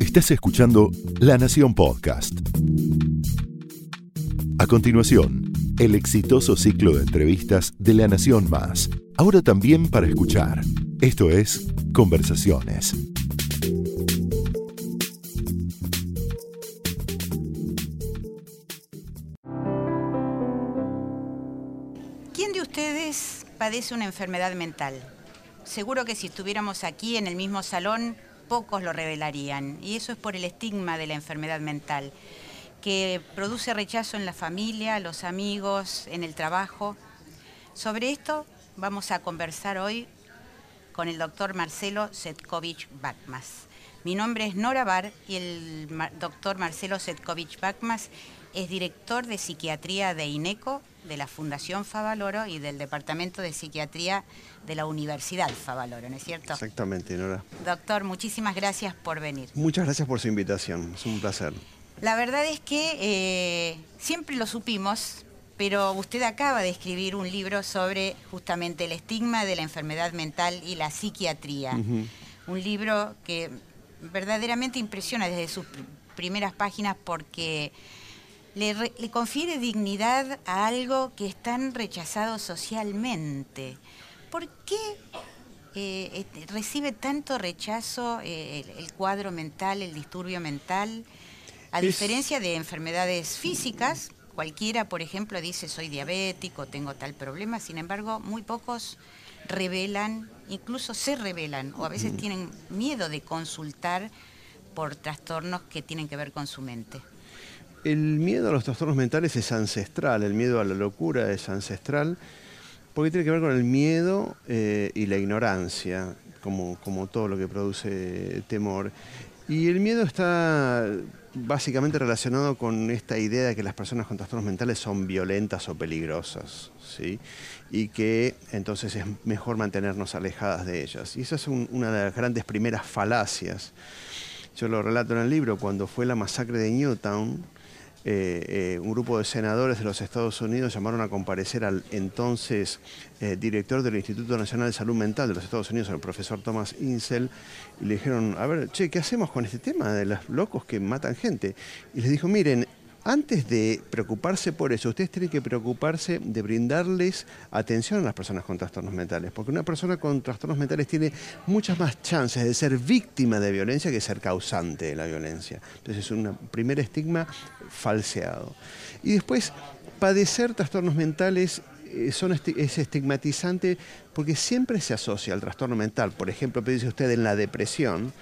Estás escuchando La Nación Podcast. A continuación, el exitoso ciclo de entrevistas de La Nación Más, ahora también para escuchar. Esto es Conversaciones. ¿Quién de ustedes padece una enfermedad mental? Seguro que si estuviéramos aquí en el mismo salón, pocos lo revelarían. Y eso es por el estigma de la enfermedad mental, que produce rechazo en la familia, los amigos, en el trabajo. Sobre esto vamos a conversar hoy con el doctor Marcelo Setkovich Bakmas. Mi nombre es Nora Bar y el doctor Marcelo Setkovich Bakmas es director de psiquiatría de INECO, de la Fundación Favaloro y del Departamento de Psiquiatría de la Universidad Favaloro, ¿no es cierto? Exactamente, Nora. Doctor, muchísimas gracias por venir. Muchas gracias por su invitación, es un placer. La verdad es que eh, siempre lo supimos, pero usted acaba de escribir un libro sobre justamente el estigma de la enfermedad mental y la psiquiatría. Un libro que verdaderamente impresiona desde sus primeras páginas porque le, confiere dignidad a algo que es tan rechazado socialmente. ¿Por qué eh, este, recibe tanto rechazo eh, el, cuadro mental, el disturbio mental? A diferencia de enfermedades físicas, cualquiera, por ejemplo, dice soy diabético, tengo tal problema, sin embargo, muy pocos revelan, incluso se revelan, o a veces tienen miedo de consultar por trastornos que tienen que ver con su mente. El miedo a los trastornos mentales es ancestral, el miedo a la locura es ancestral, porque tiene que ver con el miedo eh, y la ignorancia, como, como todo lo que produce temor. Y el miedo está básicamente relacionado con esta idea de que las personas con trastornos mentales son violentas o peligrosas, ¿sí? y que entonces es mejor mantenernos alejadas de ellas. Y esa es una de las grandes primeras falacias. Yo lo relato en el libro, cuando fue la masacre de Newtown, eh, eh, un grupo de senadores de los Estados Unidos llamaron a comparecer al entonces eh, director del Instituto Nacional de Salud Mental de los Estados Unidos, el profesor Thomas Insel, y le dijeron, a ver, che, ¿qué hacemos con este tema de los locos que matan gente? Y les dijo, miren, antes de preocuparse por eso, ustedes tienen que preocuparse de brindarles atención a las personas con trastornos mentales, porque una persona con trastornos mentales tiene muchas más chances de ser víctima de violencia que ser causante de la violencia. Entonces es un primer estigma falseado. Y después, padecer trastornos mentales eh, es estigmatizante porque siempre se asocia al trastorno mental. Por ejemplo, dice usted en la depresión,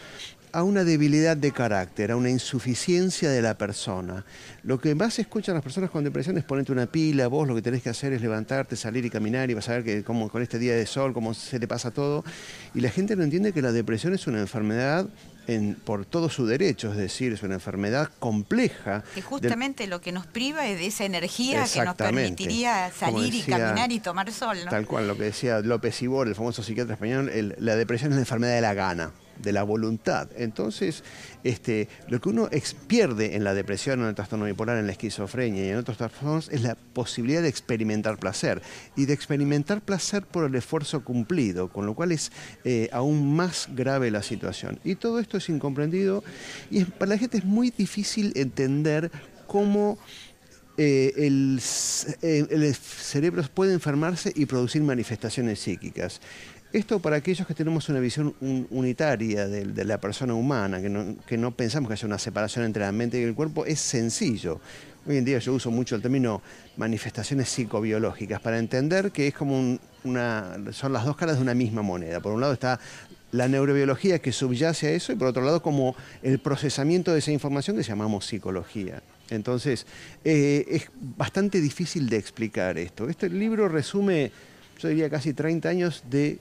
a una debilidad de carácter, a una insuficiencia de la persona. Lo que más escuchan las personas con depresión es ponerte una pila, vos lo que tenés que hacer es levantarte, salir y caminar y vas a ver que como con este día de sol, cómo se te pasa todo. Y la gente no entiende que la depresión es una enfermedad por todo su derecho, es decir, es una enfermedad compleja. Que justamente lo que nos priva es de esa energía que nos permitiría salir y caminar y tomar sol. Tal cual, lo que decía López Ibor, el famoso psiquiatra español, la depresión es la enfermedad de la gana de la voluntad. Entonces, este, lo que uno pierde en la depresión, en el trastorno bipolar, en la esquizofrenia y en otros trastornos es la posibilidad de experimentar placer y de experimentar placer por el esfuerzo cumplido, con lo cual es eh, aún más grave la situación. Y todo esto es incomprendido y para la gente es muy difícil entender cómo eh, eh, el, cerebro puede enfermarse y producir manifestaciones psíquicas. Esto para aquellos que tenemos una visión unitaria de, la persona humana, que no, que no, pensamos que haya una separación entre la mente y el cuerpo, es sencillo. Hoy en día yo uso mucho el término manifestaciones psicobiológicas para entender que es como una, son las dos caras de una misma moneda. Por un lado está la neurobiología que subyace a eso y por otro lado como el procesamiento de esa información que llamamos psicología. Entonces, eh, es bastante difícil de explicar esto. Este libro resume, yo diría, casi 30 años de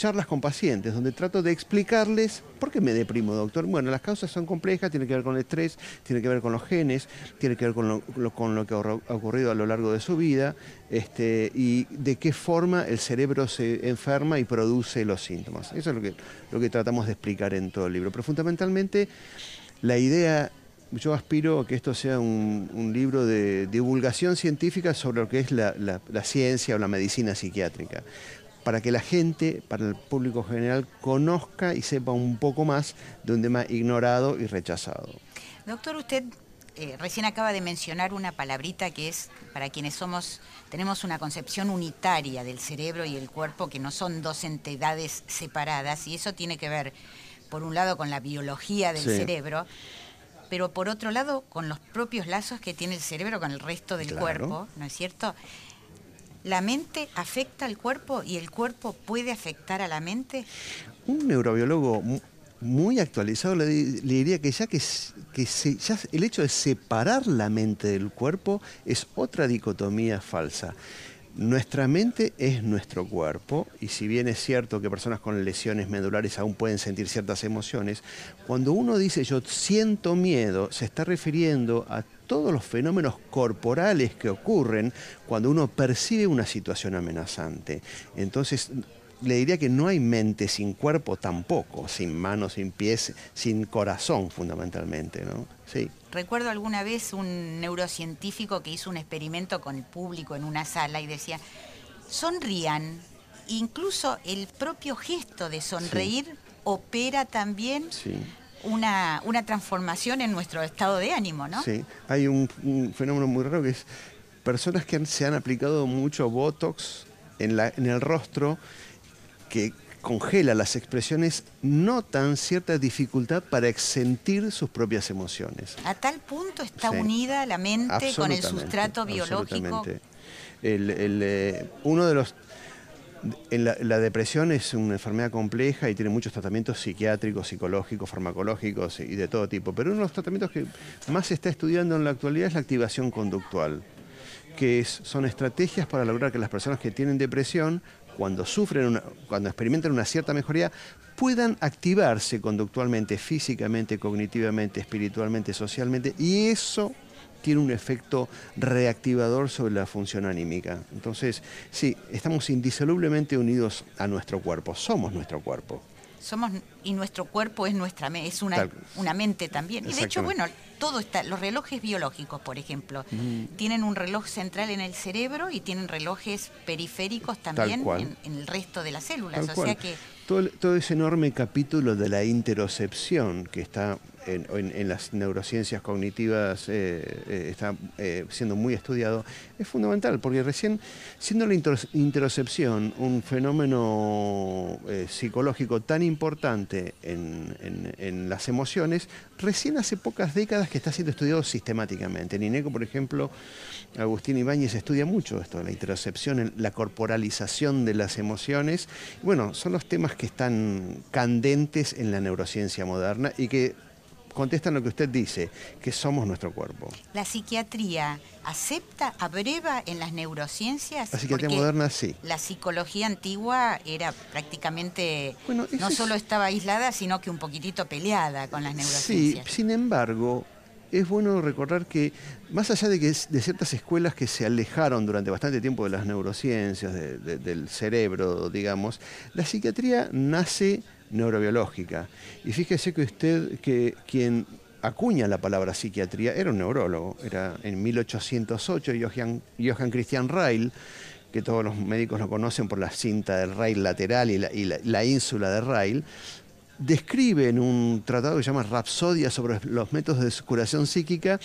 charlas con pacientes, donde trato de explicarles por qué me deprimo, doctor. Bueno, las causas son complejas, tiene que ver con el estrés, tiene que ver con los genes, tiene que ver con lo, con lo que ha ocurrido a lo largo de su vida este, y de qué forma el cerebro se enferma y produce los síntomas. Eso es lo que, lo que tratamos de explicar en todo el libro. Pero fundamentalmente la idea yo aspiro a que esto sea un, libro de divulgación científica sobre lo que es la, la, ciencia o la medicina psiquiátrica para que la gente, para el público general, conozca y sepa un poco más de un tema ignorado y rechazado. Doctor, usted eh, recién acaba de mencionar una palabrita que es para quienes somos, tenemos una concepción unitaria del cerebro y el cuerpo, que no son dos entidades separadas, y eso tiene que ver, por un lado, con la biología del cerebro, pero por otro lado, con los propios lazos que tiene el cerebro con el resto del cuerpo, ¿no es cierto? ¿La mente afecta al cuerpo y el cuerpo puede afectar a la mente? Un neurobiólogo muy actualizado le, diría que ya que, el hecho de separar la mente del cuerpo es otra dicotomía falsa. Nuestra mente es nuestro cuerpo y si bien es cierto que personas con lesiones medulares aún pueden sentir ciertas emociones, cuando uno dice yo siento miedo, se está refiriendo a todos los fenómenos corporales que ocurren cuando uno percibe una situación amenazante. Entonces, le diría que no hay mente sin cuerpo tampoco, sin manos, sin pies, sin corazón fundamentalmente, ¿no? Sí. Recuerdo alguna vez un neurocientífico que hizo un experimento con el público en una sala y decía, sonrían, incluso el propio gesto de sonreír opera también una, una transformación en nuestro estado de ánimo, ¿no? Sí, hay un, fenómeno muy raro que es personas que se han aplicado mucho Botox en, la, en el rostro que congela las expresiones notan cierta dificultad para sentir sus propias emociones. A tal punto está unida la mente con el sustrato biológico. Eh, uno de los la, depresión es una enfermedad compleja y tiene muchos tratamientos psiquiátricos, psicológicos, farmacológicos y de todo tipo. Pero uno de los tratamientos que más se está estudiando en la actualidad es la activación conductual, que son estrategias para lograr que las personas que tienen depresión, cuando sufren, cuando experimentan una cierta mejoría, puedan activarse conductualmente, físicamente, cognitivamente, espiritualmente, socialmente, y eso tiene un efecto reactivador sobre la función anímica. Entonces, sí, estamos indisolublemente unidos a nuestro cuerpo, somos nuestro cuerpo. Somos, y nuestro cuerpo es nuestra es una, una mente también. Y de hecho, bueno, todo está, los relojes biológicos, por ejemplo, tienen un reloj central en el cerebro y tienen relojes periféricos también en, el resto de las células. o sea que todo, todo ese enorme capítulo de la interocepción que está en, las neurociencias cognitivas eh, eh, está eh, siendo muy estudiado, es fundamental, porque recién, siendo la interocepción un fenómeno psicológico tan importante en, las emociones, recién hace pocas décadas que está siendo estudiado sistemáticamente. En INECO, por ejemplo, Agustín Ibáñez estudia mucho esto, la interocepción, la corporalización de las emociones. Bueno, son los temas que están candentes en la neurociencia moderna y que contestan lo que usted dice, que somos nuestro cuerpo. ¿La psiquiatría acepta, abreva en las neurociencias? La psiquiatría moderna sí. La psicología antigua era prácticamente, no solo estaba aislada, sino que un poquitito peleada con las neurociencias. Sí, sin embargo, es bueno recordar que, más allá de que de ciertas escuelas que se alejaron durante bastante tiempo de las neurociencias, del cerebro, digamos, la psiquiatría nace neurobiológica. Y fíjese que usted, que quien acuña la palabra psiquiatría era un neurólogo, era en 1808 Johann, Johann Christian Reil, que todos los médicos lo conocen por la cinta del Reil lateral y la, ínsula de Reil, describe en un tratado que se llama Rapsodia sobre los métodos de curación psíquica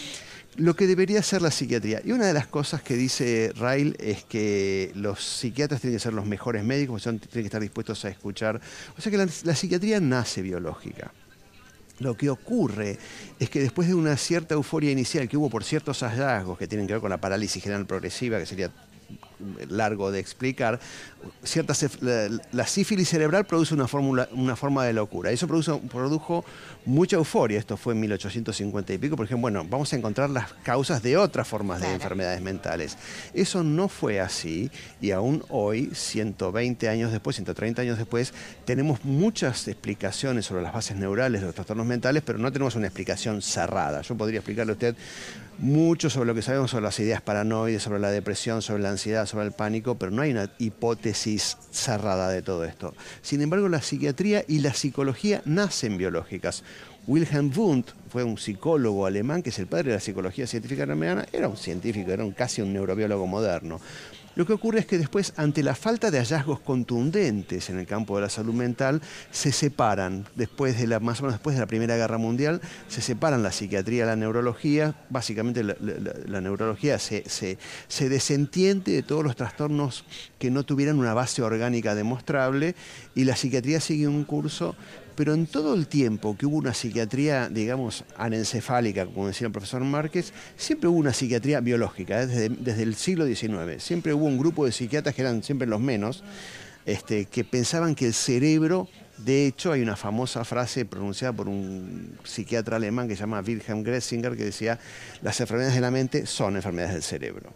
lo que debería ser la psiquiatría. Y una de las cosas que dice Rail es que los psiquiatras tienen que ser los mejores médicos, tienen que estar dispuestos a escuchar. O sea que la, la psiquiatría nace biológica. Lo que ocurre es que después de una cierta euforia inicial que hubo por ciertos hallazgos que tienen que ver con la parálisis general progresiva, que sería largo de explicar, cierta, la, sífilis cerebral produce una, fórmula, una forma de locura. Eso produjo, produjo mucha euforia. Esto fue en 1850 y pico. Por ejemplo, bueno, vamos a encontrar las causas de otras formas de enfermedades mentales. Eso no fue así y aún hoy, 120 años después, 130 años después, tenemos muchas explicaciones sobre las bases neurales de los trastornos mentales, pero no tenemos una explicación cerrada. Yo podría explicarle a usted mucho sobre lo que sabemos sobre las ideas paranoides, sobre la depresión, sobre la ansiedad, sobre el pánico, pero no hay una hipótesis cerrada de todo esto. Sin embargo, la psiquiatría y la psicología nacen biológicas. Wilhelm Wundt fue un psicólogo alemán que es el padre de la psicología científica alemana, era un científico, era un, casi un neurobiólogo moderno. Lo que ocurre es que después, ante la falta de hallazgos contundentes en el campo de la salud mental, se separan, después de la, más o menos después de la Primera Guerra Mundial, se separan la psiquiatría y la neurología. Básicamente la, neurología se, se desentiende de todos los trastornos que no tuvieran una base orgánica demostrable y la psiquiatría sigue un curso pero en todo el tiempo que hubo una psiquiatría, digamos, anencefálica, como decía el profesor Márquez, siempre hubo una psiquiatría biológica, ¿eh? desde, el siglo XIX. Siempre hubo un grupo de psiquiatras que eran siempre los menos, este, que pensaban que el cerebro, de hecho, hay una famosa frase pronunciada por un psiquiatra alemán que se llama Wilhelm Gressinger, que decía, las enfermedades de la mente son enfermedades del cerebro.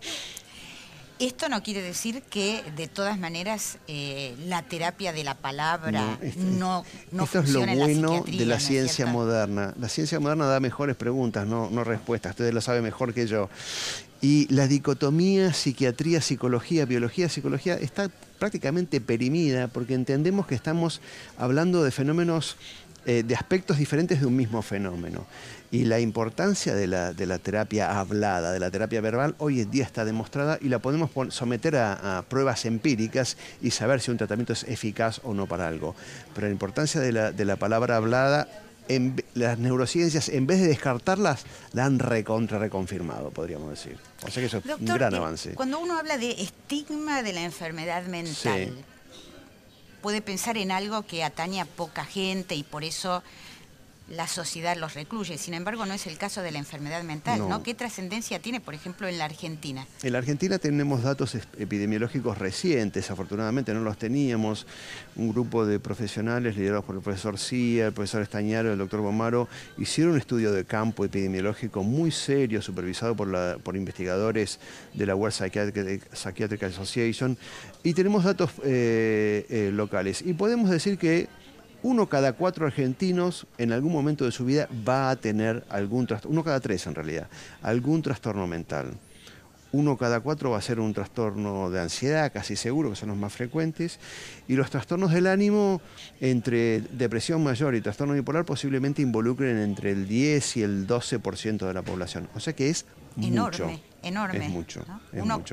Esto no quiere decir que de todas maneras eh, la terapia de la palabra no, no, Esto es lo bueno de la ciencia moderna. La ciencia moderna da mejores preguntas, no, no respuestas. Ustedes lo saben mejor que yo. Y la dicotomía psiquiatría, psicología, biología, psicología está prácticamente perimida porque entendemos que estamos hablando de fenómenos eh, de aspectos diferentes de un mismo fenómeno. Y la importancia de la, terapia hablada, de la terapia verbal, hoy en día está demostrada y la podemos someter a, pruebas empíricas y saber si un tratamiento es eficaz o no para algo. Pero la importancia de la, palabra hablada en, las neurociencias, en vez de descartarlas, la han recontra reconfirmado, podríamos decir. O sea que eso es un gran eh, avance. Cuando uno habla de estigma de la enfermedad mental, puede pensar en algo que atañe a poca gente y por eso la sociedad los recluye. Sin embargo, no es el caso de la enfermedad mental, ¿no? ¿Qué trascendencia tiene, por ejemplo, en la Argentina? En la Argentina tenemos datos epidemiológicos recientes, afortunadamente no los teníamos. Un grupo de profesionales liderados por el profesor Cía, el profesor Estañaro, el doctor Bomaro, hicieron un estudio de campo epidemiológico muy serio, supervisado por, la, por investigadores de la World Psychiatric Association, y tenemos datos eh, eh, locales. Y podemos decir que uno cada cuatro argentinos en algún momento de su vida va a tener algún trastorno, uno cada tres en realidad, algún trastorno mental. Uno cada cuatro va a ser un trastorno de ansiedad, casi seguro, que son los más frecuentes. Y los trastornos del ánimo, entre depresión mayor y trastorno bipolar, posiblemente involucren entre el 10 y el 12% de la población. O sea que es enorme, enorme. Es mucho,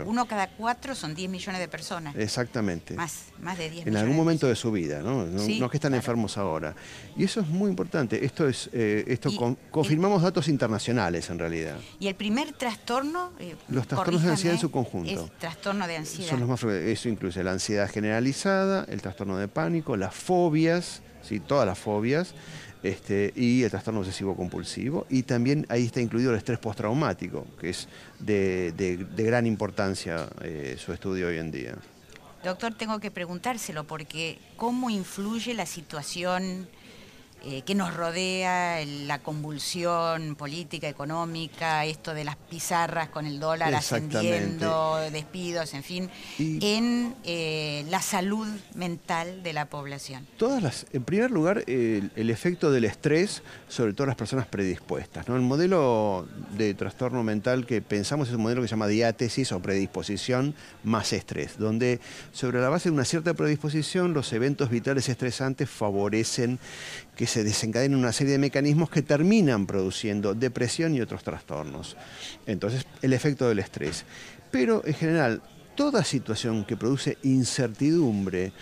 uno, cada cuatro son 10 millones de personas. Exactamente. Más, más de 10 millones. En algún momento de, su vida, ¿no? No, es que están enfermos ahora. Y eso es muy importante. Esto es, eh, esto confirmamos datos internacionales en realidad. Y el primer trastorno. Eh, los trastornos de ansiedad en su conjunto. Es trastorno de ansiedad. Son los más Eso incluye la ansiedad generalizada, el trastorno de pánico, las fobias, ¿sí? todas las fobias. Este, y el trastorno obsesivo compulsivo. Y también ahí está incluido el estrés postraumático, que es de, gran importancia eh, su estudio hoy en día. Doctor, tengo que preguntárselo porque ¿cómo influye la situación eh, que nos rodea, la convulsión política, económica, esto de las pizarras con el dólar ascendiendo, despidos, en fin, en eh, la salud mental de la población? Todas las, en primer lugar, el, efecto del estrés sobre todas las personas predispuestas. ¿no? El modelo de trastorno mental que pensamos es un modelo que se llama diátesis o predisposición más estrés, donde sobre la base de una cierta predisposición los eventos vitales estresantes favorecen que se desencadenen una serie de mecanismos que terminan produciendo depresión y otros trastornos. Entonces, el efecto del estrés. Pero en general, toda situación que produce incertidumbre,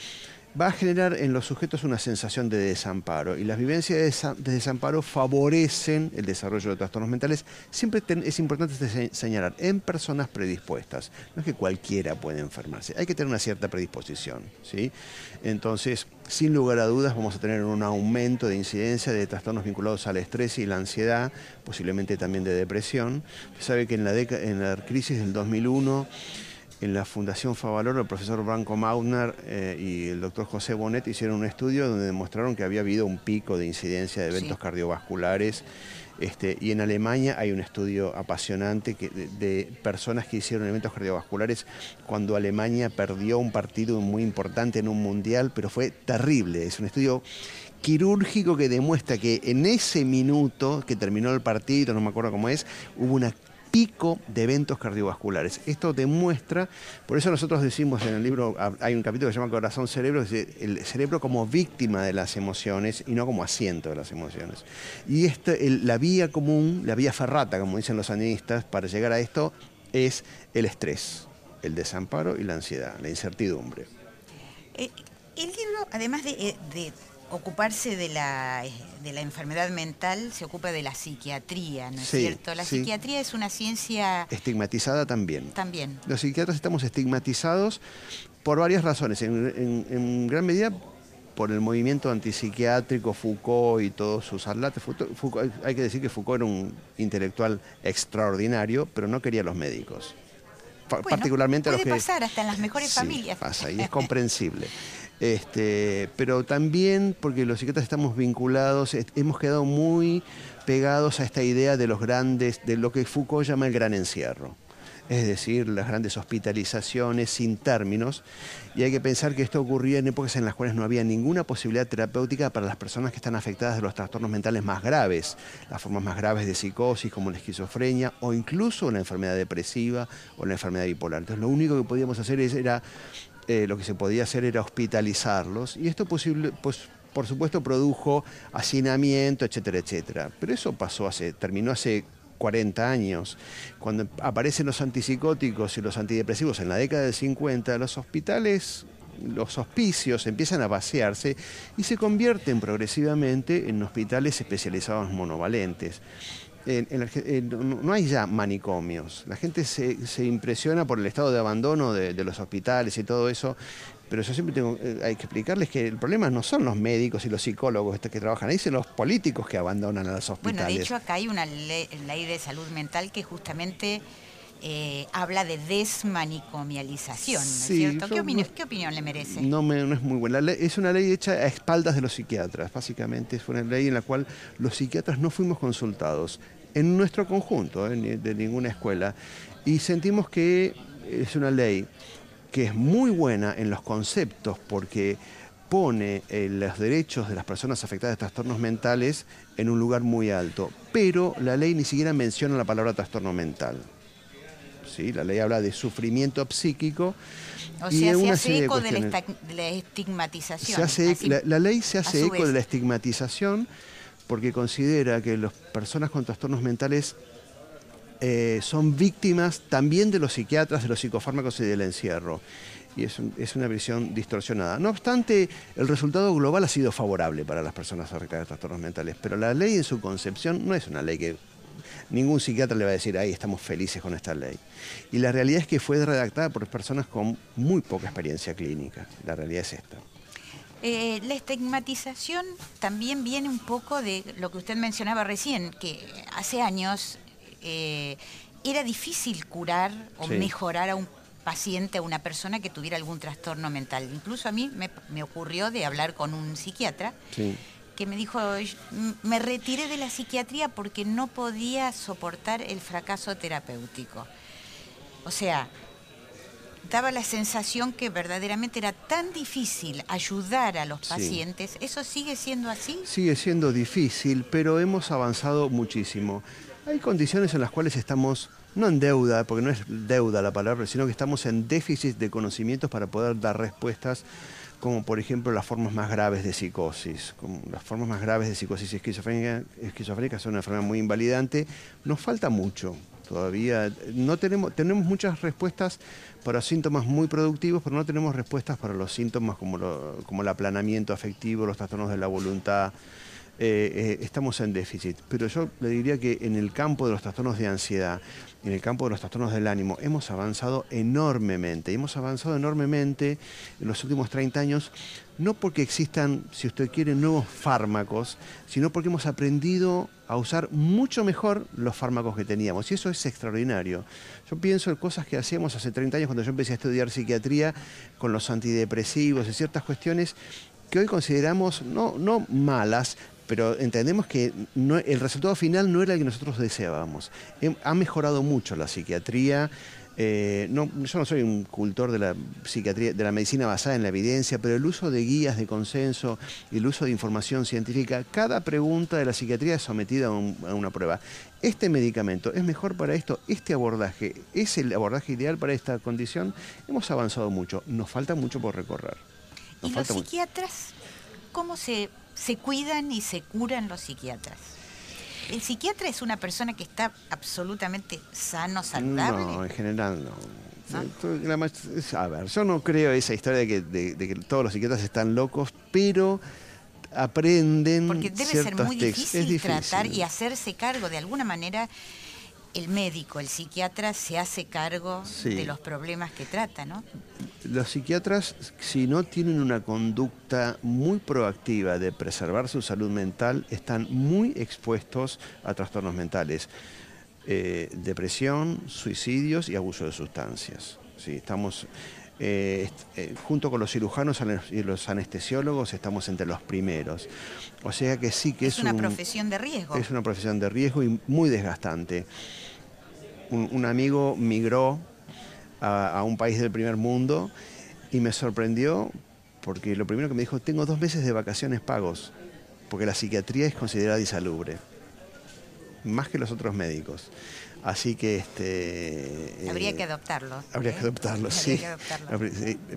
va a generar en los sujetos una sensación de desamparo y las vivencias de desamparo favorecen el desarrollo de trastornos mentales. Siempre es importante señalar en personas predispuestas. No es que cualquiera puede enfermarse, hay que tener una cierta predisposición. ¿sí? Entonces, sin lugar a dudas, vamos a tener un aumento de incidencia de trastornos vinculados al estrés y la ansiedad, posiblemente también de depresión. Se sabe que en la, en la crisis del 2001 en la Fundación Favaloro, el profesor Branco Mautner eh, y el doctor José Bonet hicieron un estudio donde demostraron que había habido un pico de incidencia de eventos cardiovasculares. Este, y en Alemania hay un estudio apasionante de, personas que hicieron eventos cardiovasculares cuando Alemania perdió un partido muy importante en un mundial, pero fue terrible. Es un estudio quirúrgico que demuestra que en ese minuto que terminó el partido, no me acuerdo cómo es, hubo una pico de eventos cardiovasculares. Esto demuestra, por eso nosotros decimos en el libro, hay un capítulo que se llama Corazón Cerebro, el cerebro como víctima de las emociones y no como asiento de las emociones. Y este, la vía común, la vía ferrata, como dicen los analistas, para llegar a esto es el estrés el desamparo y la ansiedad, la incertidumbre. Eh, el libro, además de, eh, de ocuparse de la, de la enfermedad mental, se ocupa de la psiquiatría, ¿no es Sí, cierto? La sí. psiquiatría es una ciencia Estigmatizada también. también. Los psiquiatras estamos estigmatizados por varias razones, en, en- en gran medida por el movimiento antipsiquiátrico, Foucault y todos sus atlates. Foucault- hay que decir que Foucault era un intelectual extraordinario, pero no quería a los médicos. Bueno, particularmente a los puede que... pasar hasta en las mejores Sí, familias. pasa y es comprensible. Este, pero también porque los psiquiatras estamos vinculados, hemos quedado muy pegados a esta idea de los grandes, de lo que Foucault llama el gran encierro. Es decir, las grandes hospitalizaciones sin términos. Y hay que pensar que esto ocurría en épocas en las cuales no había ninguna posibilidad terapéutica para las personas que están afectadas de los trastornos mentales más graves, las formas más graves de psicosis como la esquizofrenia o incluso la enfermedad depresiva o la enfermedad bipolar. Entonces lo único que podíamos hacer era eh, lo que se podía hacer era hospitalizarlos y esto pues, por supuesto produjo hacinamiento, etcétera, etcétera. Pero eso pasó hace, terminó hace 40 años. Cuando aparecen los antipsicóticos y los antidepresivos en la década del 50, los hospitales, los hospicios empiezan a vaciarse y se convierten progresivamente en hospitales especializados monovalentes. En- en Arge- en- no hay ya manicomios. La gente se, se impresiona por el estado de abandono de, de los hospitales y todo eso, pero yo siempre tengo, eh, hay que explicarles que el problema no son los médicos y los psicólogos estos que trabajan ahí, son los políticos que abandonan a los hospitales. Bueno, de hecho acá hay una ley, ley de salud mental que justamente eh, habla de desmanicomialización, ¿no es cierto? ¿Qué, opinión, no- qué opinión le merece? No, me- no es muy buena. Ley- es una ley hecha a espaldas de los psiquiatras, básicamente. Es una ley en la cual los psiquiatras no fuimos consultados en nuestro conjunto, eh, de ninguna escuela. Y sentimos que es una ley que es muy buena en los conceptos porque pone eh, los derechos de las personas afectadas de trastornos mentales en un lugar muy alto. Pero la ley ni siquiera menciona la palabra trastorno mental. ¿Sí? La ley habla de sufrimiento psíquico. O y sea, se una hace eco de de la estigmatización. Se hace, así- la, la ley se hace eco vez. de la estigmatización porque considera que las personas con trastornos mentales eh, son víctimas también de los psiquiatras, de los psicofármacos y del encierro. Y es, un- es una visión distorsionada. No obstante, el resultado global ha sido favorable para las personas afectadas de trastornos mentales, pero la ley en su concepción no es una ley que ningún psiquiatra le va a decir, ahí estamos felices con esta ley. Y la realidad es que fue redactada por personas con muy poca experiencia clínica. La realidad es esta. Eh, la estigmatización también viene un poco de lo que usted mencionaba recién, que hace años eh, era difícil curar o Sí. mejorar a un paciente, a una persona que tuviera algún trastorno mental. Incluso a mí me, me ocurrió de hablar con un psiquiatra Sí. Que me dijo, "Yo- m- me retiré de la psiquiatría porque no podía soportar el fracaso terapéutico. O sea, daba la sensación que verdaderamente era tan difícil ayudar a los Sí. pacientes. ¿Eso sigue siendo así? Sigue siendo difícil, pero hemos avanzado muchísimo. Hay condiciones en las cuales estamos, no en deuda, porque no es deuda la palabra, sino que estamos en déficit de conocimientos para poder dar respuestas, como por ejemplo las formas más graves de psicosis. Como las formas más graves de psicosis esquizofrénica, esquizofrénica son una enfermedad muy invalidante. Nos falta mucho todavía. No tenemos, tenemos muchas respuestas para síntomas muy productivos, pero no tenemos respuestas para los síntomas como, como el aplanamiento afectivo, los trastornos de la voluntad. Eh, eh, estamos en déficit. Pero yo le diría que en el campo de los trastornos de ansiedad, en el campo de los trastornos del ánimo, hemos avanzado enormemente. Hemos avanzado enormemente en los últimos 30 años, no porque existan, si usted quiere, nuevos fármacos, sino porque hemos aprendido a usar mucho mejor los fármacos que teníamos. Y eso es extraordinario. Yo pienso en cosas que hacíamos hace 30 años cuando yo empecé a estudiar psiquiatría con los antidepresivos y ciertas cuestiones que hoy consideramos no, no malas, pero entendemos que no- el resultado final no era el que nosotros deseábamos. Hem- ha mejorado mucho la psiquiatría. eh, no, yo no soy un cultor de la psiquiatría, de la medicina basada en la evidencia, pero el uso de guías de consenso y el uso de información científica, cada pregunta de la psiquiatría es sometida a, un- a una prueba. Este medicamento es mejor para esto, este abordaje es el abordaje ideal para esta condición. Hemos avanzado mucho, nos falta mucho por recorrer. Nos ¿Y los mucho. psiquiatras, cómo se, se cuidan y se curan los psiquiatras? ¿El psiquiatra es una persona que está absolutamente sano, saludable? No, en general no. A ver, yo no creo esa historia de que, de que todos los psiquiatras están locos, pero aprenden. Porque debe ser muy difícil, tratar y hacerse cargo de alguna manera. El médico, el psiquiatra se hace cargo de los problemas que trata, ¿no? Los psiquiatras, si no tienen una conducta muy proactiva de preservar su salud mental, están muy expuestos a trastornos mentales. Eh, depresión, suicidios y abuso de sustancias. Sí, estamos eh, eh, junto con los cirujanos y los anestesiólogos estamos entre los primeros. O sea que sí que es, es una profesión de riesgo. Es una profesión de riesgo y muy desgastante. Un, amigo migró a, un país del primer mundo y me sorprendió porque lo primero que me dijo, tengo dos meses de vacaciones pagos, porque la psiquiatría es considerada insalubre, más que los otros médicos. Así que este habría que adoptarlo. Habría que adoptarlo, sí.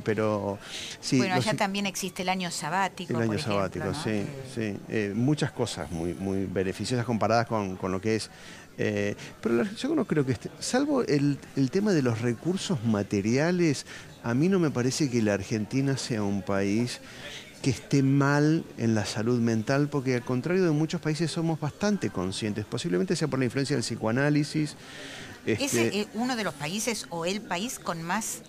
Pero sí. Bueno, allá también existe el año sabático. El año sabático, sí, sí. Eh, muchas cosas muy, muy beneficiosas comparadas con, lo que es. Eh, pero yo no creo que esté, salvo el, el tema de los recursos materiales, a mí no me parece que la Argentina sea un país que esté mal en la salud mental, porque al contrario de muchos países somos bastante conscientes, posiblemente sea por la influencia del psicoanálisis. Este... Es eh, uno de los países o el país con más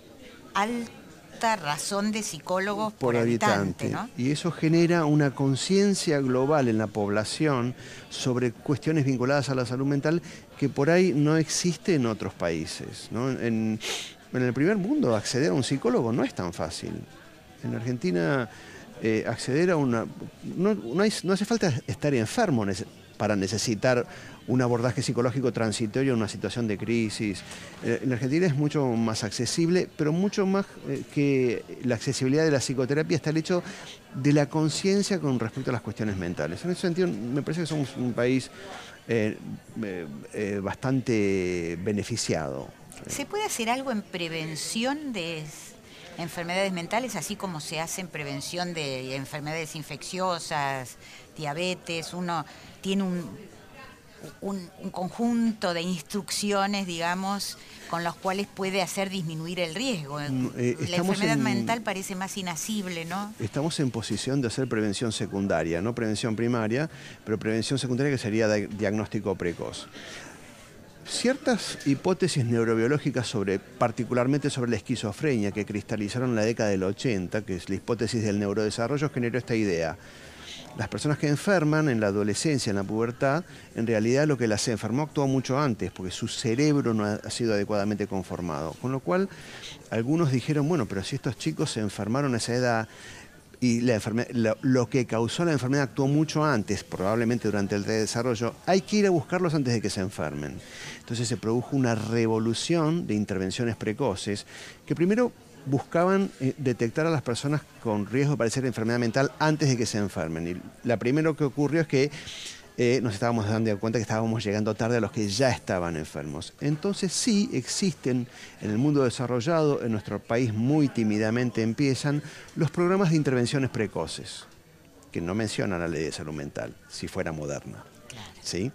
alta razón de psicólogos por, habitante. Y eso genera una conciencia global en la población sobre cuestiones vinculadas a la salud mental que por ahí no existe en otros países. En, en el primer mundo acceder a un psicólogo no es tan fácil. En Argentina eh, acceder a una... No, no, hace falta estar enfermo para necesitar un abordaje psicológico transitorio en una situación de crisis. Eh, en Argentina es mucho más accesible, pero mucho más eh, que la accesibilidad de la psicoterapia está el hecho de la conciencia con respecto a las cuestiones mentales. En ese sentido, me parece que somos un país bastante beneficiado. ¿Se puede hacer algo en prevención de enfermedades mentales, así como se hace en prevención de enfermedades infecciosas, diabetes, uno tiene un, un, conjunto de instrucciones, digamos, con los cuales puede hacer disminuir el riesgo. Mm, eh, La enfermedad mental parece más inasible, ¿no? Estamos en posición de hacer prevención secundaria, no prevención primaria, pero prevención secundaria que sería diagnóstico precoz ciertas hipótesis neurobiológicas sobre, particularmente sobre la esquizofrenia que cristalizaron en la década del 80, que es la hipótesis del neurodesarrollo, generó esta idea. Las personas que enferman en la adolescencia, en la pubertad, en realidad lo que las enfermó actuó mucho antes, porque su cerebro no ha sido adecuadamente conformado. Con lo cual, algunos dijeron, bueno, pero si estos chicos se enfermaron a esa edad, y la lo, que causó la enfermedad actuó mucho antes, probablemente durante el desarrollo, hay que ir a buscarlos antes de que se enfermen. Entonces se produjo una revolución de intervenciones precoces que primero buscaban eh, detectar a las personas con riesgo de padecer enfermedad mental antes de que se enfermen. Y la primero que ocurrió es que eh, nos estábamos dando cuenta que estábamos llegando tarde a los que ya estaban enfermos. Entonces sí existen en el mundo desarrollado, en nuestro país muy tímidamente empiezan los programas de intervenciones precoces, que no mencionan la ley de salud mental, si fuera moderna. ¿Sí?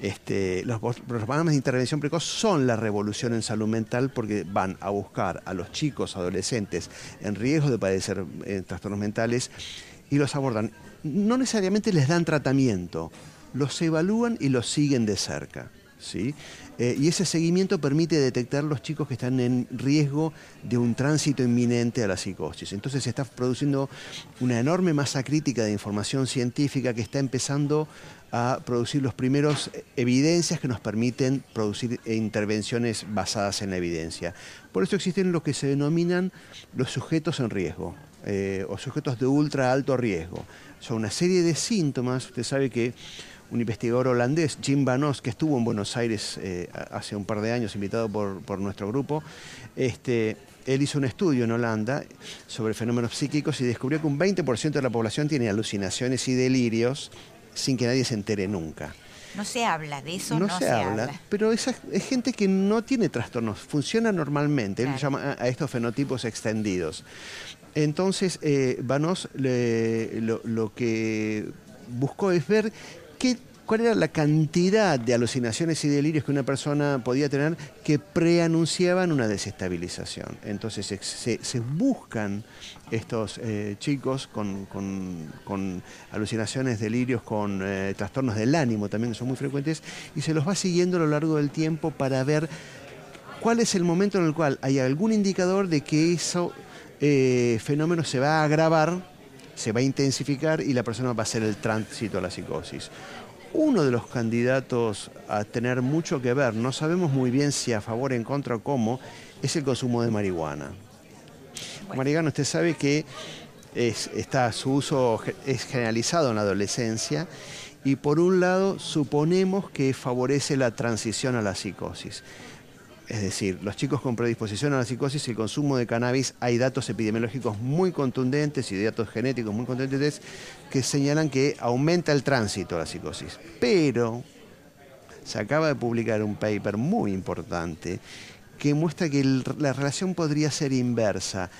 Este, los, programas de intervención precoz son la revolución en salud mental porque van a buscar a los chicos, adolescentes en riesgo de padecer eh, trastornos mentales y los abordan. No necesariamente les dan tratamiento, los evalúan y los siguen de cerca. ¿sí? Eh, y ese seguimiento permite detectar los chicos que están en riesgo de un tránsito inminente a la psicosis. Entonces se está produciendo una enorme masa crítica de información científica que está empezando a producir los primeros evidencias que nos permiten producir intervenciones basadas en la evidencia. Por eso existen lo que se denominan los sujetos en riesgo eh, o sujetos de ultra alto riesgo. Son una serie de síntomas, usted sabe que un investigador holandés, Jim Vanos, que estuvo en Buenos Aires eh, hace un par de años, invitado por, nuestro grupo, este, él hizo un estudio en Holanda sobre fenómenos psíquicos y descubrió que un 20% de la población tiene alucinaciones y delirios sin que nadie se entere nunca. No se habla de eso, no, se, habla, Pero esa, es gente que no tiene trastornos, funciona normalmente. Él llama a, estos fenotipos extendidos. Entonces, eh, Vanos lo, lo que buscó es ver qué cuál era la cantidad de alucinaciones y delirios que una persona podía tener que preanunciaban una desestabilización. Entonces se, buscan estos eh, chicos con, alucinaciones, delirios, con eh, trastornos del ánimo también, que son muy frecuentes, y se los va siguiendo a lo largo del tiempo para ver cuál es el momento en el cual hay algún indicador de que ese eh, fenómeno se va a agravar, se va a intensificar y la persona va a hacer el tránsito a la psicosis. Uno de los candidatos a tener mucho que ver, no sabemos muy bien si a favor, en contra o cómo, es el consumo de marihuana. Marihuana, usted sabe que está, su uso es generalizado en la adolescencia y por un lado suponemos que favorece la transición a la psicosis. Es decir, los chicos con predisposición a la psicosis, el consumo de cannabis, hay datos epidemiológicos muy contundentes y datos genéticos muy contundentes que señalan que aumenta el tránsito a la psicosis. Pero se acaba de publicar un paper muy importante que muestra que la relación podría ser inversa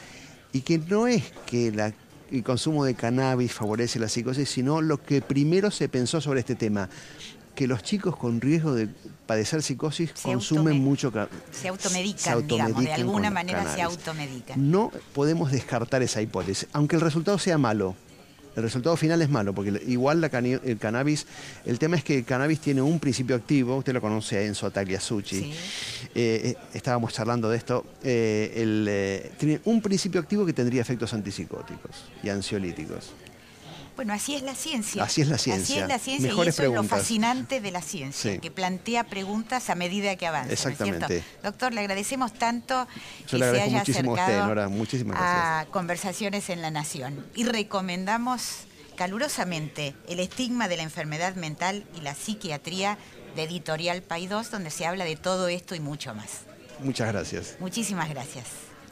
y que no es que el consumo de cannabis favorece la psicosis, sino lo que primero se pensó sobre este tema que los chicos con riesgo de padecer psicosis consumen mucho se automedican, se automedican digamos, de alguna manera se automedican. No podemos descartar esa hipótesis, aunque el resultado sea malo. El resultado final es malo, porque igual el cannabis, el tema es que el cannabis tiene un principio activo, usted lo conoce en su Tagliasucci, sí. Eh, estábamos charlando de esto, eh, eh, tiene un principio activo que tendría efectos antipsicóticos y ansiolíticos. Bueno, así es la ciencia. Así es la ciencia. Así es la ciencia y eso es lo fascinante de la ciencia, que plantea preguntas a medida que avanza. Exactamente. Doctor, le agradecemos tanto que se haya acercado a, Muchísimas a conversaciones en la Nación. Y recomendamos calurosamente el estigma de la enfermedad mental y la psiquiatría de Editorial Paidós, donde se habla de todo esto y mucho más. Muchas gracias. Muchísimas gracias.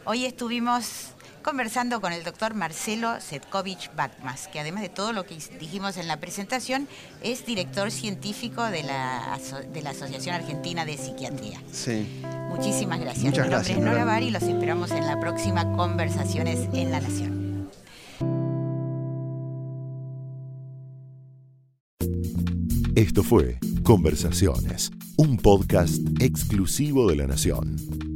Hoy estuvimos conversando con el doctor Marcelo Setkovich Bakmas, que además de todo lo que dijimos en la presentación, es director científico de la, de la Asociación Argentina de Psiquiatría. Sí. Muchísimas gracias. Mi nombre es Nora Bar y los esperamos en la próxima Conversaciones en la Nación. Esto fue Conversaciones, un podcast exclusivo de la Nación.